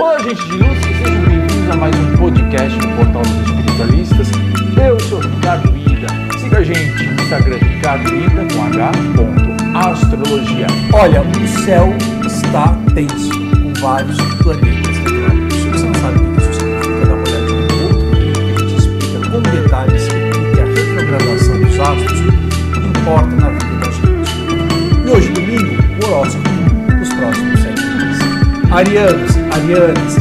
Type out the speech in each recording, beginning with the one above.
Olá, gente de luz, sejam bem-vindos a mais um podcast do Portal dos Espiritualistas. Eu sou Ricardo Ida. Siga a gente no Instagram, Ricardo Ida, com H, astrologia. Olha, o céu está tenso, com vários planetas. Se você não sabe o que isso significa, dá uma olhadinha no outro que a gente explica com detalhes o que a retrogradação dos astros importa na vida da gente. E hoje, domingo, o horóscopo dos próximos sete meses. Arianos, arianas,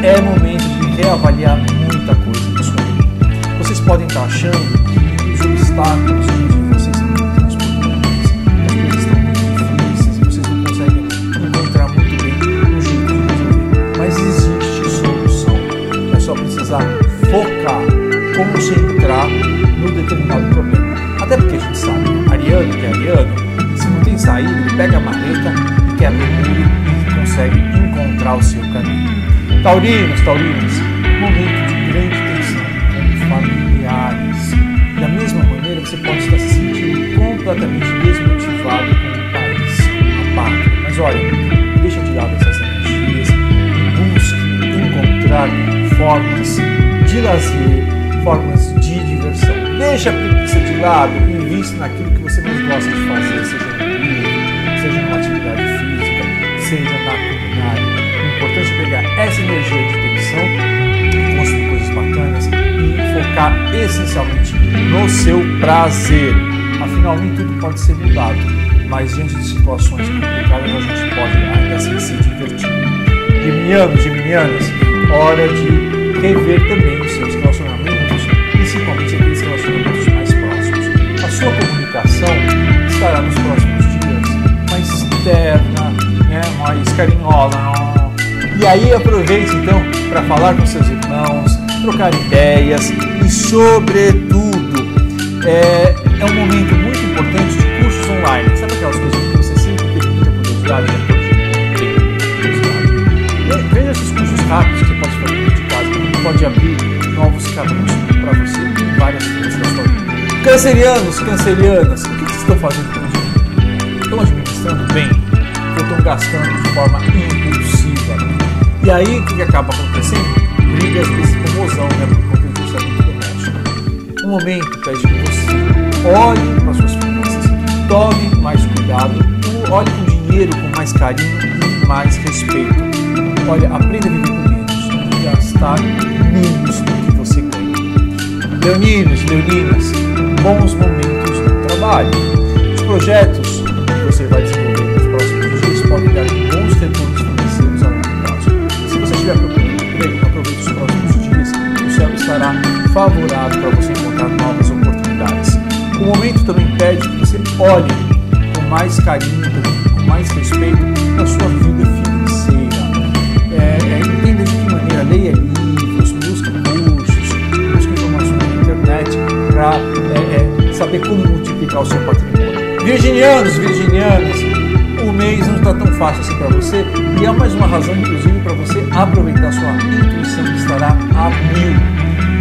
é momento de reavaliar muita coisa na sua vida. Vocês podem estar achando que os obstáculos de vocês são muito transportantes, as coisas estão muito difíceis e vocês não conseguem encontrar muito bem um jeito de resolver. Mas existe solução. É só precisar focar, concentrar no determinado problema. Até porque a gente sabe, ariano que é ariano, se não tem saída, ele pega a maleta e quebra o e consegue encontrar o seu caminho. Taurinos, taurinos, momento de grande tensão com familiares. Da mesma maneira, você pode estar se sentindo completamente desmotivado com o país, a pátria. Mas olha, deixa de lado essas energias e busque encontrar formas de lazer, formas de diversão. Deixa a preguiça de lado e invista naquilo que você mais gosta de fazer, energia de tensão, construir coisas bacanas e focar essencialmente no seu prazer. Afinal, nem tudo pode ser mudado, mas diante de situações complicadas a gente pode ainda assim se divertir. Geminianos, geminianas, hora de rever também os seus relacionamentos, principalmente aqueles relacionamentos mais próximos. A sua comunicação estará nos próximos dias mais terna, né, mais carinhosa. E aí aproveite então para falar com seus irmãos, trocar ideias e, sobretudo, é, é um momento muito importante de cursos online. Sabe aquelas coisas que você sempre teve muita curiosidade? Né? Ve- Veja esses cursos rápidos que você pode fazer de casa, pode abrir novos caminhos para você em várias frentes da sua vida. Cancerianos, cancerianas, o que vocês estão fazendo com o dinheiro? Estão administrando bem? Ou estão gastando de forma impulsiva? E aí, o que, que acaba acontecendo? Brigas desse comosão, né, por conta do orçamento doméstico. O momento pede que você olhe para suas finanças, tome mais cuidado, olhe com dinheiro com mais carinho e mais respeito. Olha, aprenda a viver com menos e gastar menos do que você ganha. Leoninos, leoninas, bons momentos no trabalho. Os projetos mais carinho, com mais respeito para sua vida financeira. É, é, entenda de que maneira, leia livros, busque cursos, busque informações na internet para é, é, saber como multiplicar o seu patrimônio. Virginianos, virginianas, o mês não está tão fácil assim para você e é mais uma razão, inclusive, para você aproveitar sua intuição que estará a mil.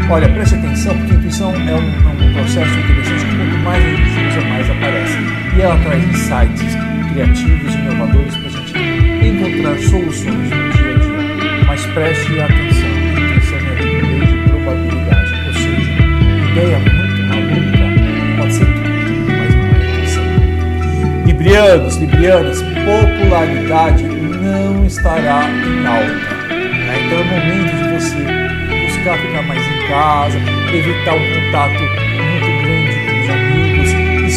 Olha, preste atenção, porque intuição é um, é um processo interessante que quanto mais a gente usa, mais aparece. E ela traz insights criativos e inovadores para a gente encontrar soluções no dia a dia. Mas preste atenção, a intuição é a lei de probabilidade, ou seja, ideia muito maluca pode ser tudo, mas não é. Librianos, librianas, popularidade não estará em alta. né? Então é o momento de você buscar ficar mais em casa, evitar um contato muito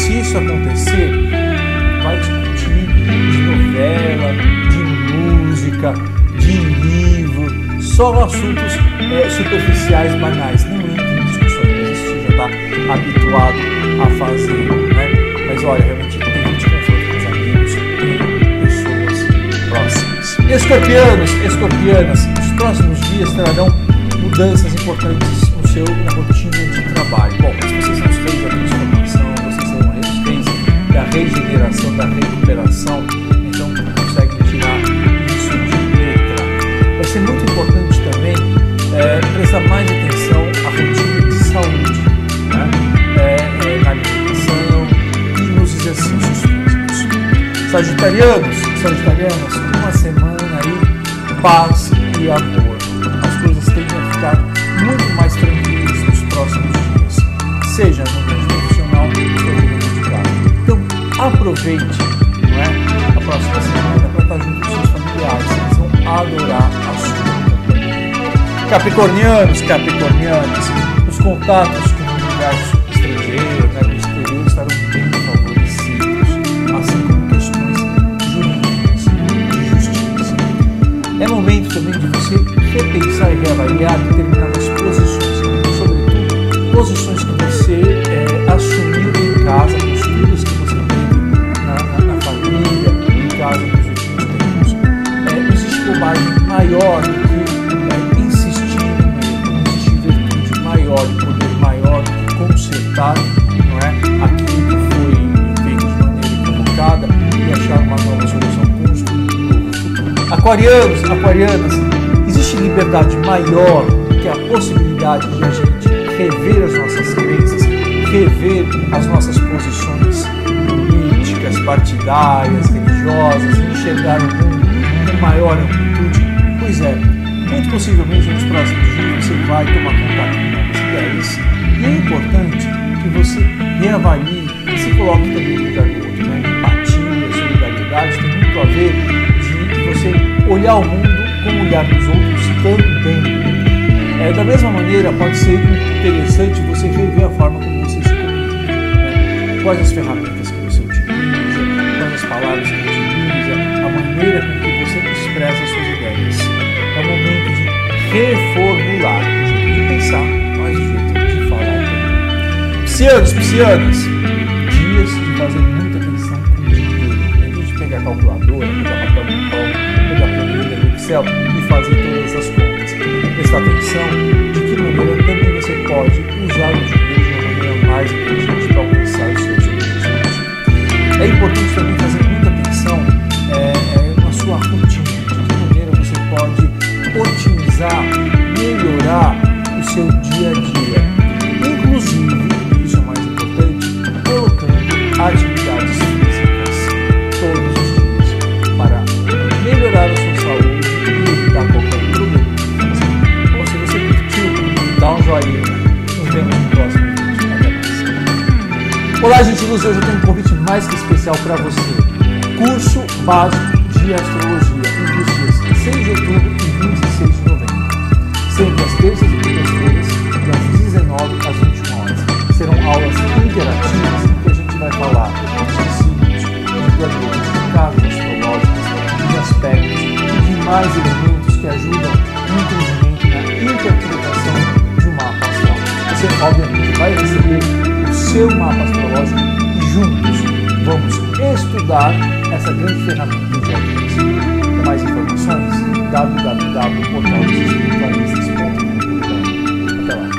se isso acontecer, vai discutir de novela, de música, de livro, só assuntos é, superficiais, banais. Não entre em discussões, isso você já está habituado a fazer. Né? Mas olha, realmente evite confronto com os amigos e pessoas próximas. Escorpianos, escorpianas, os próximos dias trarão mudanças importantes no seu, na rotina de trabalho. Bom, da recuperação, então conseguem tirar isso de letra. Vai ser muito importante também é, prestar mais atenção à rotina de saúde, né? É, é, na alimentação e nos exercícios físicos. Sagitarianos, sagitarianas, uma semana aí, paz e amor. As coisas tendem a ficar muito mais tranquilas nos próximos dias, seja no aproveite é, a próxima semana para estar junto com seus familiares, eles vão adorar a sua. Capricornianos, Capricornianas, os contatos com o universo estrangeiro, né, do exterior, estarão bem favorecidos, assim como questões jurídicas de justiça. É momento também de você repensar e reavaliar determinadas Aquarianos, aquarianas, existe liberdade maior que a possibilidade de a gente rever as nossas crenças, rever as nossas posições políticas, partidárias, religiosas, enxergar o mundo com maior amplitude? Pois é, muito possivelmente nos próximos dias você vai tomar contato com novas ideias e é importante que você reavalie e se coloque também no lugar do outro. Né? Empatia, solidariedade tem muito a ver você olhar o mundo como olhar para os outros também. É, da mesma maneira, pode ser interessante você rever a forma como você se comunica. Né? Quais as ferramentas que você utiliza, quais as palavras que você utiliza, a maneira com que você expressa as suas ideias. É o momento de reformular, de pensar, mais o jeito de falar também. Piscianos, piscianas, dias de fazer muita atenção com o dinheiro. Em vez de pegar a calculadora, pegar papel Excel e fazer todas as contas. Prestar atenção de que maneira também você pode usar o dinheiro de uma maneira mais inteligente para alcançar os seus objetivos. É importante também vemos no próximo vídeo. Até mais. Olá, gente luz, hoje eu tenho um convite mais que especial para você. Curso básico de astrologia entre os dias 6 de outubro e 26 de novembro. Sempre às terças e quintas-feiras, das 19 às 21 horas. Serão aulas interativas em que a gente vai falar de signos, de planetas, de casas astrológicas, de aspectos e de mais elementos receber o seu mapa astrológico e juntos vamos estudar essa grande ferramenta de autoconhecimento. Para mais informações, www.portalosespiritualistas.com.br. Até lá.